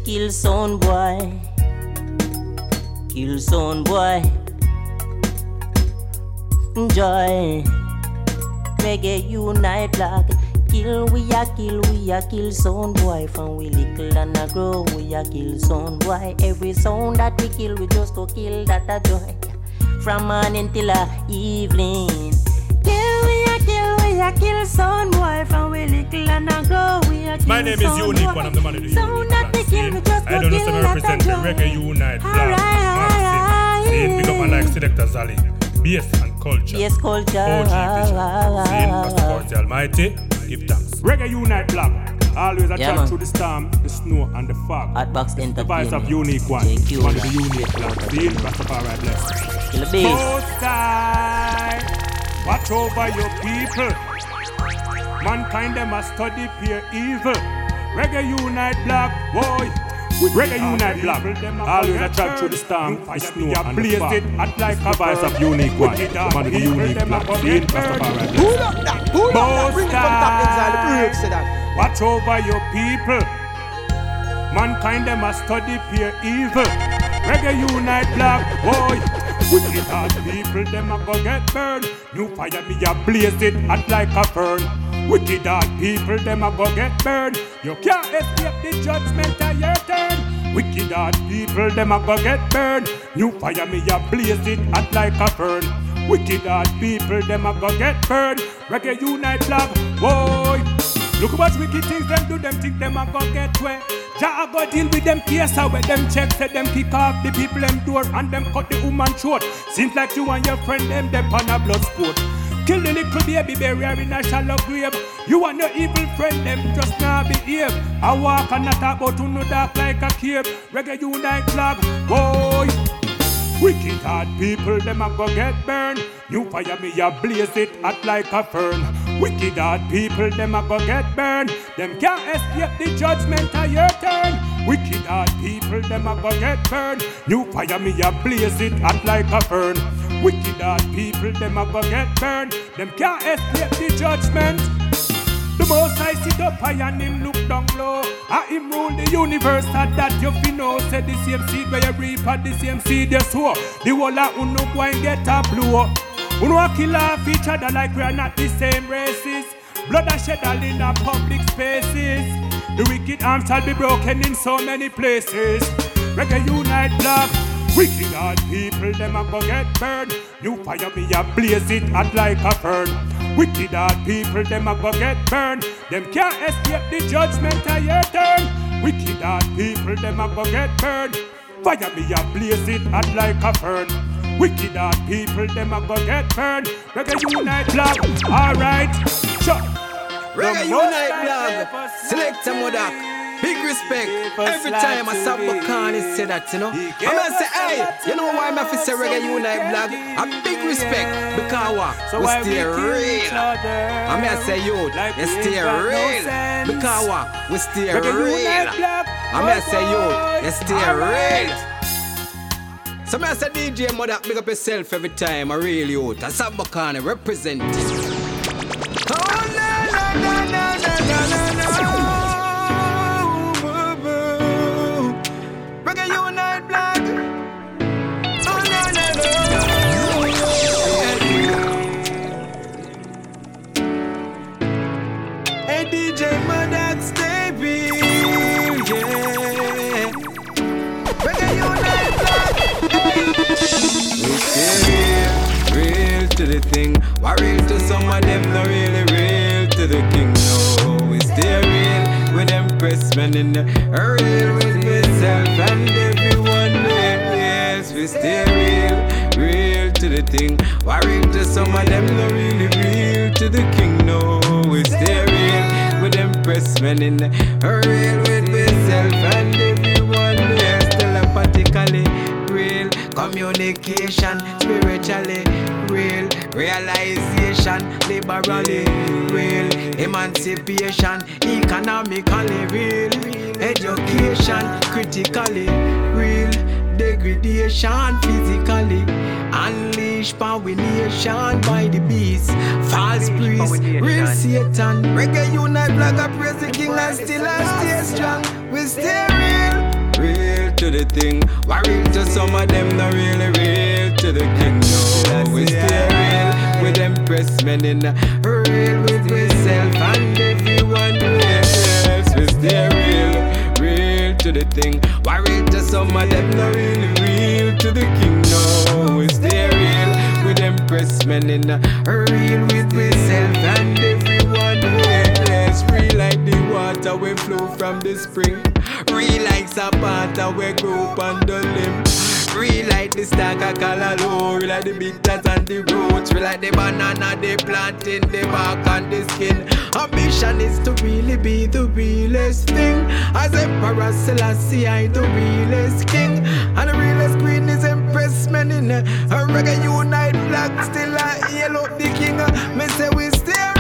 Kill son boy. Kill son boy. Joy. Reggae unite black. Kill we a kill we a kill son boy. From we little and a grow we a kill son boy. Every sound that we kill we just go kill that a joy. From morning till a evening. Kill we a kill we a kill son boy. From we little and a grow we a kill
My name is Unique, one of the man of the
Sound that we kill we just
I
go
don't know if I represent the Reggae Unite Black Maxim Scene, big up my like Selector Zali. Bass and culture.
Bass culture.
OG vision Scene, Pastor the Almighty Give thanks Reggae Unite Black Always a
Yeah,
through the storm, the snow and the fog
Hotbox
The voice of
Entertainment.
unique one
JQ,
One of the unique black Scene, Rastafari bless
Kill the bass.
Most watch over your people. Mankind them a study peer evil. Reggae unite black, boy. With Reggae unite black, always a track through the storm, the snow and the fog. At like a voice of unique one, the man of the unique black. Scene, Rastafari
Who
bless.
up that? Who up that? Bring it from top inside the brave, say that.
Watch over your people. Mankind them a study peer evil. Reggae unite black boy. Wicked hard people them a go get burned. New fire me a blaze it hot like a fern. Wicked hard people them a go get burned. You can't escape the judgment of your turn. Wicked hard people them a go get burned. New fire me a blaze it hot like a fern. Wicked hard people them a go get burned. Reggae unite black boy. Look what wicked things them do, them think them a go get wet. Jah go deal with them case where them check say them kick off the people them door and them cut the woman throat. Seems like you and your friend them them on a blood sport. Kill the little baby bury her in a shallow grave. You and your evil friend, them just not behave. I walk and not about who no dark like a cave. Reggae unite flag, boy. Wicked hard people, them a go get burned. New fire me a blaze it hot like a fern. Wicked hard people, them a go get burned. Them can't escape the judgment of your turn. Wicked hard people, them a go get burned. New fire me a blaze it hot like a fern. Wicked hard people, them go get burned. Them can't escape the judgment. The most I sit up high and him look down low. I him rule the universe and that you fi know. Say the same seed where you reap and the same seed you sow. The whole of uno go and get a blow. Uno a kill off each other like we are not the same races. Blood and shed all in our public spaces. The wicked arms shall be broken in so many places. Reggae unite block. Wicked hard people, them a go get burned. New fire me a blaze it hot like a fern. Wicked hard people, them a go get burned. Them can't escape the judgment of your turn. Wicked hard people, them a go get burned. Fire me a blaze it hot like a fern. Wicked hard people, them a go get burned. Reggae unite block, alright. Sure.
Reggae Unite blog, select a Modak. Big respect. Every time I sub Bakani say that, you know. I'm gonna say, hey, you know why I'm to say Reggae Unite blog? A big respect because what?
So
we stay real. I'm gonna say you,
Like
you stay
got no
real. Because what? We stay real. I'm gonna say you, you stay real. So I say DJ Mother, big up yourself every time. I real youth. I Sab Bakani represent. Reggae the thing. Why real to some of them, not really real to the king. No, we stay real with them pressmen in the real with myself and everyone. Yes, we stay real, real to the thing. Why real to some of them, not really real to the king. No, we stay real with them pressmen in the real with myself and communication, spiritually real realization, liberally real emancipation, economically real education, critically real degradation, physically unleash power nation by the beast, false priest, real Satan, reggae unite black, I praise the king and still I stay strong. We stay real real to the thing. Why real to some of them, not really real to the king. No, we stay real with them pressmen in the real with myself and everyone else. We stay real, real to the thing. Why real to some of them, not really real to the king. No, we stay real with them pressmen in the real with myself and everyone else. Real like the water we flow from the spring. Real like Zapata we grow up on the limb. Real like the stack of callaloo, real like the bitters and the roots, real like the banana they plant in the bark and the skin. Ambition is to really be the realest thing. As Emperor Selassie, I the realest king, and the realest queen is Empress Menen. A reggae unite black, still a yellow the king. Me say we real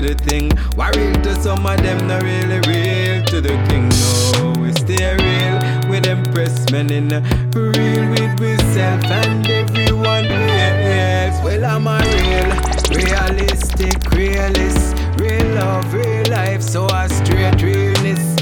to the thing. Why real to some of them, not really real to the king. No, we stay real with them pressmen in real with myself and everyone else. Well, I'm a real, realistic, realist, real love, real life, so I straight realness.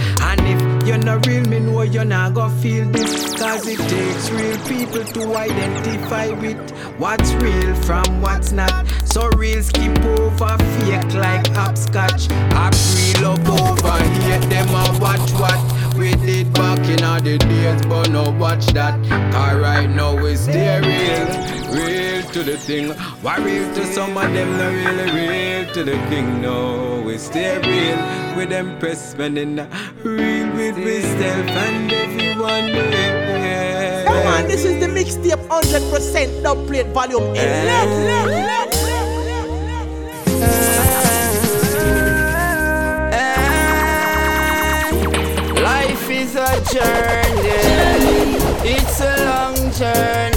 Not real, me know you're not gonna feel this. Cause it takes real people to identify with what's real from what's not. So real skip over fake like hopscotch. Hop real up over here, them a watch what we did back in all the days, but no watch that. Cause right now we stay real, real to the thing. Why real to some of them not really real to the king. No, we stay real with them pressmen in real with myself and everyone. Yeah.
Come on, this is the mixtape 100% dub plate volume 8.
Life is a journey, it's a long journey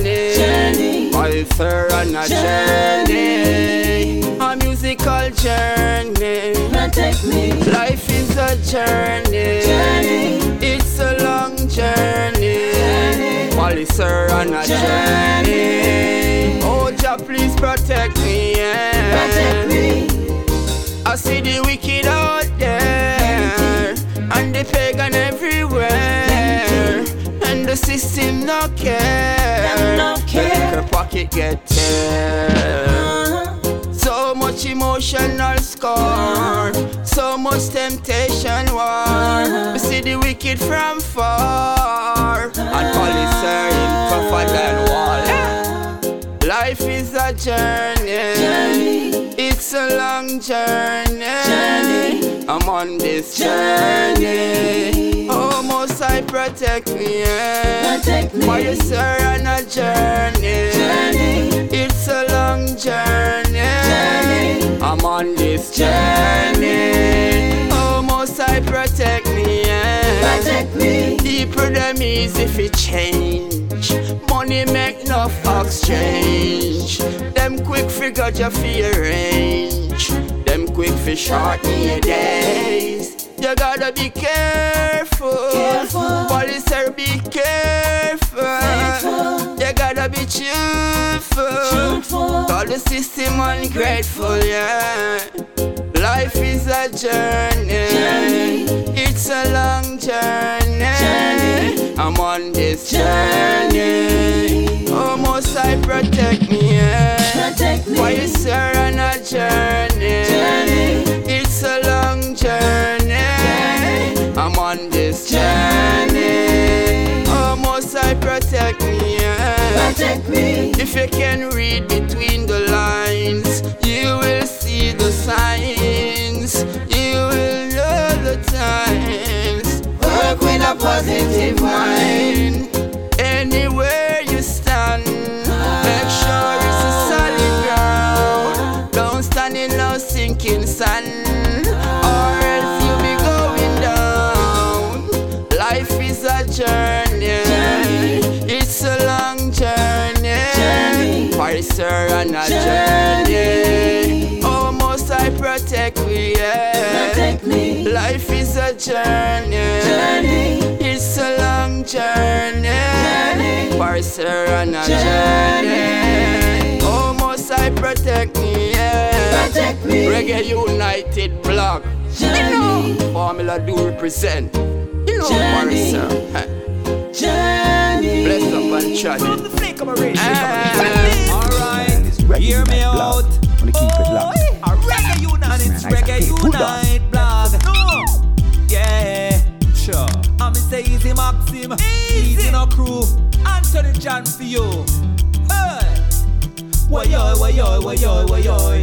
journey. Author on a journey. A musical journey. Protect me. Life is a journey. journey. It's a long journey. journey. Policer on a journey. Oh, Jah, please protect me. Yeah. Protect me. I see the wicked out there and the pagan everywhere, the system no care. No care. Make her pocket get tear. Uh-huh. So much emotional score, so much temptation war. Uh-huh. We see the wicked from far, uh-huh. and police are in tougher than wall. Life is a journey. It's a long journey. I'm on this journey. Oh, I protect me. Yeah. Protect me. Why you sir on a journey. journey. It's a long journey. journey. I'm on this journey. Oh, most I protect me. Yeah. Protect me. Deeper than easy if it change. Money make no exchange. Them quick figure your fear range. Them quick for shorten your days. You gotta be careful. careful. Police be careful. Faithful. You gotta be truthful. truthful. Call the system ungrateful, yeah. Life is a journey. journey. It's a long journey. journey. I'm on this journey. Almost I protect me. Yeah. Protect me. Why you sir on a journey? journey. It's a long journey. journey. I'm on this journey. Almost I protect me. Protect me. If you can read between the lines, you will see the signs. You will know the times. Work with a positive mind. Life is a journey. journey. It's a long journey. journey. Pacer on a journey. Almost I protect me, yeah. Protect me. Reggae United Block. You know, Formula do represent. You know,
Journey.
Pacer.
Journey.
Bless up and chat.
From the flick of a radio.
Ah.
Alright, hear me out.
Wanna keep it locked.
A reggae unite, it's
Man, I
reggae
can't put that.
unite say easy Maxim, easy no crew. Anthony John for you. Hey, why yo, why yo, why yo, why yo,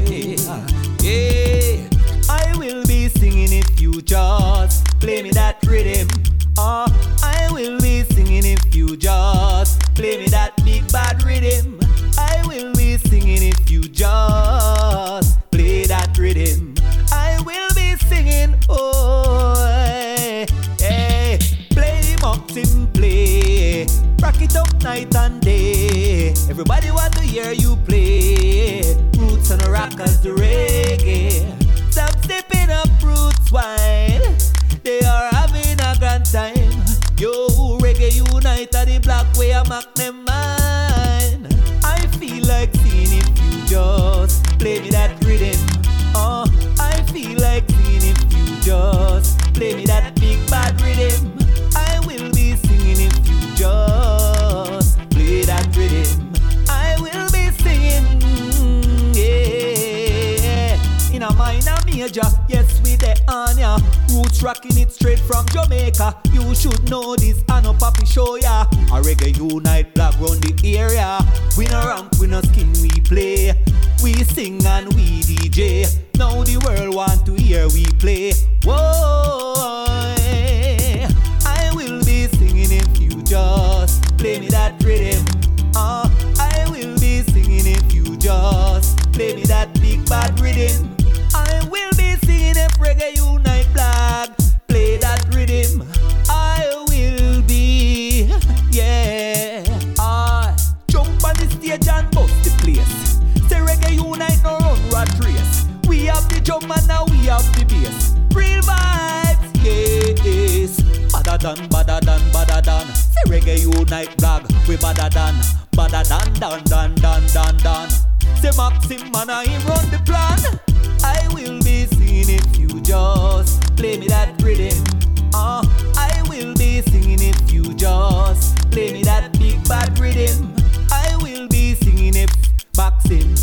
yeah. I will be singing if you just play me that rhythm. Uh, I will be singing if you just play me that big bad rhythm. I will be singing if you just play that rhythm. I will be singing, oh. Play, rock it up night and day. Everybody want to hear you play. Roots and rockers, the reggae. Stop stepping up roots while they are having a grand time. Yo, reggae unite at the black way I mark them mine. I feel like seeing if you just play me that rhythm. Uh, I feel like seeing if you just major, yes, we the on ya. Roots rocking it straight from Jamaica. You should know this, I know Papi show ya. A reggae unite black round the area. We no ramp, we no skin, we play. We sing and we DJ. Now the world want to hear we play. Whoa, I will be singing if you just play me have the bass. Real vibes, yes. Badder than, badder than, badder than. Say reggae unite blog, we badder than, badder than, dan, dan, dan, dan, dan. Say Maxim man, I run the plan. I will be singing if you just play me that rhythm. Uh, I will be singing if you just play me that big bad rhythm. I will be singing if Maxim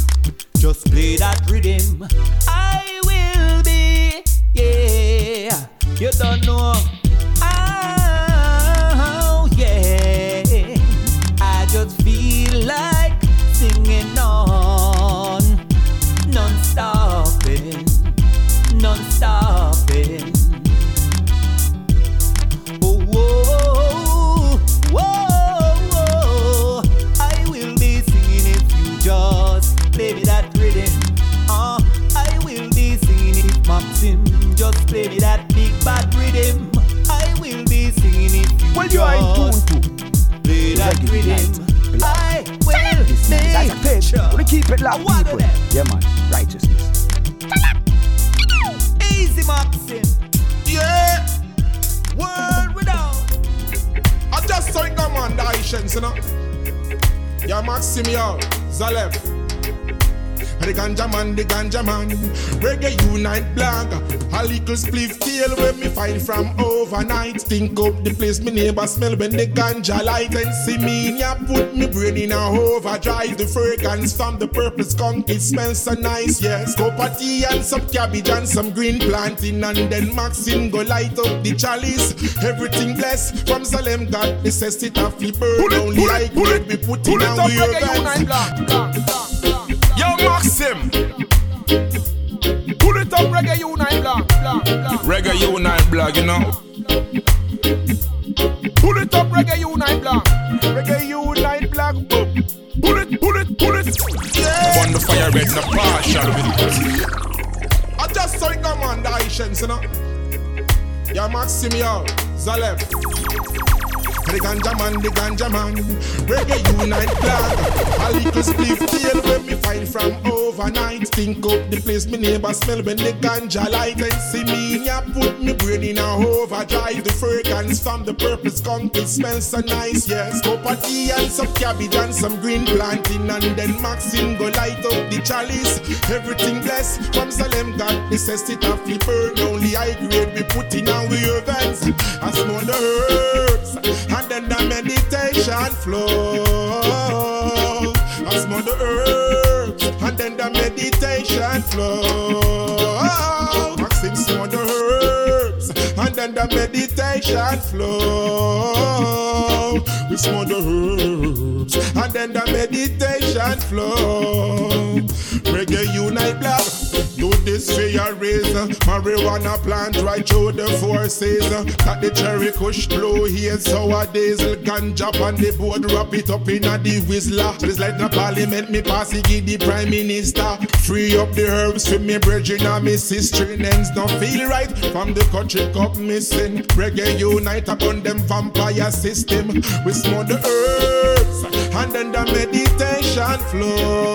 just play that rhythm. I will be. You don't know. Bad rhythm. I will be singing if you
Well, you are in
just
tune to
play that rhythm. I will
This man is as a pitch. We keep it locked,
What
people. Yeah, man. Righteousness.
Easy Maxim.
Yeah.
World without.
I just saw it come on the Haitians, you know. Yeah, Maxim, yo, Zalev. The ganja man, the ganja man. Reggae unite blog. A little spliff tail when me find from overnight. Think up the place me neighbor smell when the ganja light and see me in ya put me brain in a overdrive. The fragrance from the purple skunk, it smells so nice, yes. Cup of tea and some cabbage and some green planting and then Maxim go light up the chalice. Everything blessed from Salem God necessity of the burn. Only I could be put in a weird Yo, Maxim. Pull it up, Reggae Unite Blog. blog, blog.
Reggae Unite blog, you know.
Pull it up, Reggae Unite Blog. Reggae Unite Blog. Pull it, pull it, pull it. Yeah.
On the fire red, no partial with it.
I just saw it come on the Haitians, you know. Yeah, Maxim, yo, Zalev. The ganja man, the ganja man. Reggae unite flag. A little spliff tail when me find from overnight. Think up the place me neighbor smell when the ganja light and see me ya put me brain in a overdrive. The fragrance from the skunk it smells so nice, yes. Cup of tea and some cabbage and some green planting and then Maxim go light up the chalice. Everything blessed from Salem God necessity of the burn. Only high grade we put in our events. I smell the herbs and then the meditation flow. Smell the herbs and then the meditation flow. Maxim smell the herbs and then the meditation flow. We smell the herbs and then the meditation flow. Reggae unite black. Do this your reason. Marijuana plant right through the four seasons. Got the cherry kush blow here, sour diesel, ganja on the board, wrap it up in a the whistler. It's like the parliament, me pass it, give the prime minister. Free up the herbs for me, brethren and me sister. Ends don't feel right from the country cup missing. Reggae unite upon them vampire system. We smoke the herbs and then the meditation flow.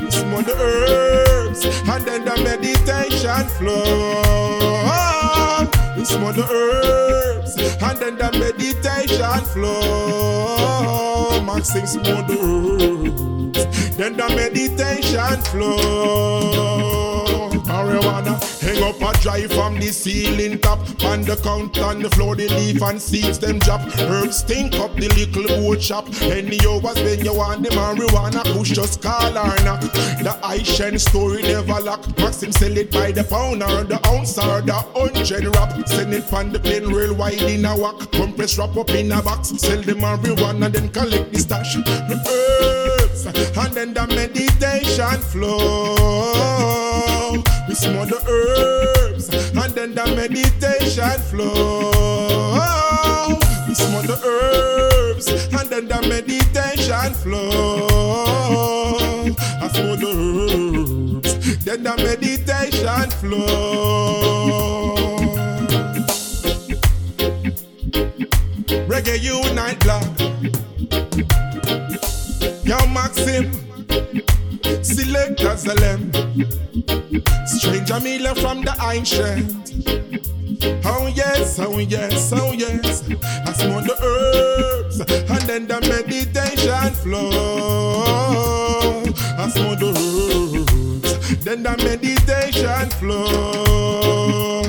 We smoke the herbs and then the meditation flow. The herbs and then the meditation flow. Maxing the herbs, then the meditation flow. Marijuana hang up a dry from the ceiling top. On the count on the floor, the leaf and seeds them drop. Herbs stink up the little boat shop. Any hours when you want the marijuana, push just call or knock. The Haitian story never lock. Maxim sell it by the pound or the ounce or the hundred wrap. Send it from the plane real wide in a whack. Compress wrap up in a box. Sell the marijuana then collect the stash. The herbs and then the meditation flow. Smoke the herbs and then the meditation flow. We smoke the herbs and then the meditation flow. I smoke the herbs, then the meditation flow. Reggae Unite Blog. Yo, Maxim. Selectors lamb. Stranger Miller from the ancient. Oh yes, oh yes, oh yes. I smell the herbs and then the meditation flow. I smell the herbs, then the meditation flow.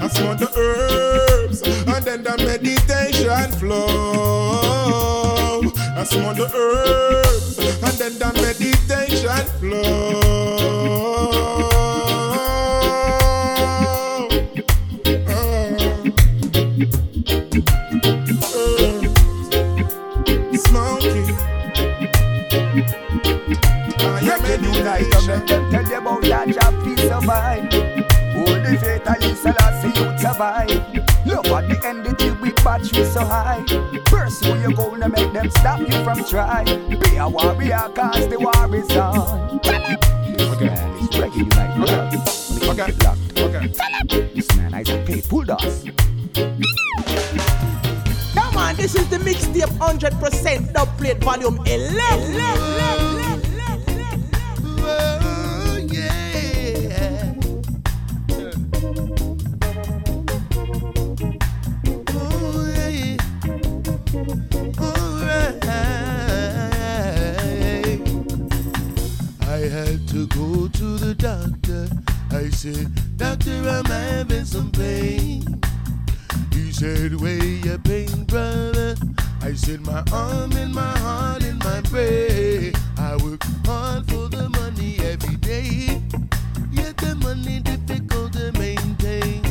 I smell the herbs and then the meditation flow. I smell the herbs and then the meditation flow.
Tell you about that job, peace survive. Hold the faith and you see you survive. Look at the end, the we batch we so high. Pursue your to make them stop you from trying. Be a warrior, cause the war is on. Okay, it's Reggae Unite. Okay. Okay. Locked. Okay. This man, I say, pull dust.
Come on, this is the mixtape 100% dub plate volume 11.
To go to the doctor. I said, Doctor, I'm having some pain. He said, Where your pain, brother? I said, My arm and my heart and my brain. I work hard for the money every day. Yet the money difficult to maintain.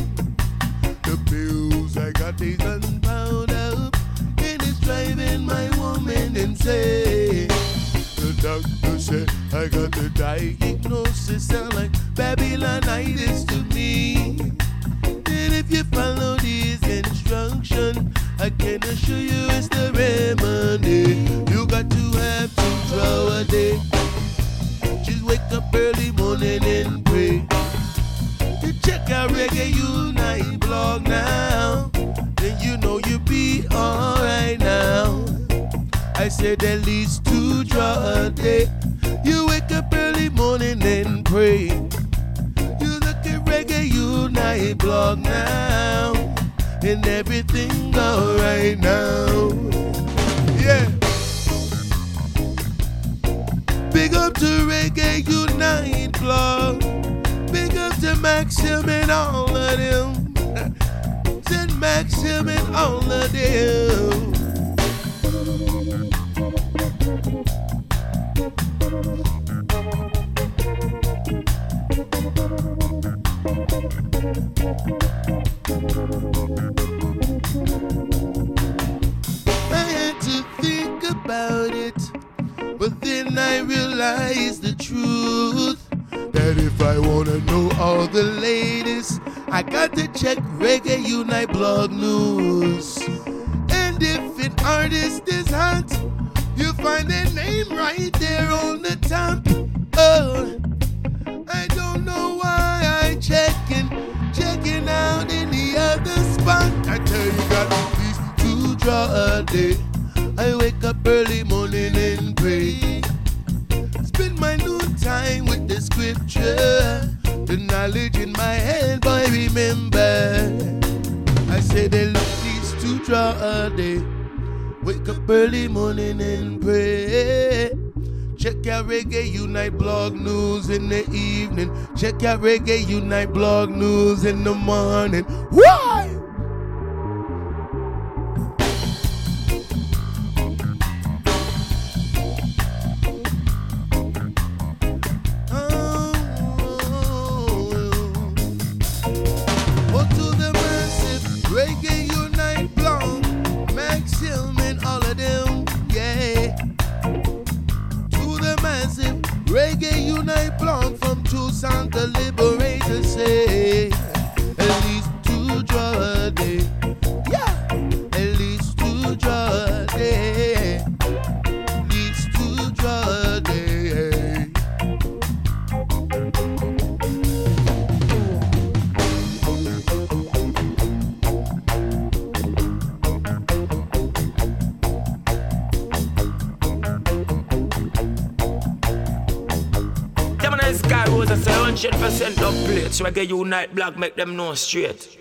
The bills I got, they gunpowder up. And it's driving my woman insane. The doctor said, I got the diagnosis, sound like Babylonitis to me. And if you follow these instructions, I can assure you it's the remedy. You got to have draw a day. Just wake up early morning and pray. You check out Reggae Unite blog now. Said at least two draw a day. You wake up early morning and pray. You look at Reggae Unite blog now, and everything alright now. Yeah. Big up to Reggae Unite blog. Big up to Maxim and all of them. Send Maxim and all of them. Check Reggae Unite blog news. And if an artist find their name right there on the Check out Reggae Unite blog news in the morning.
Reggae Unite Black, make them know straight.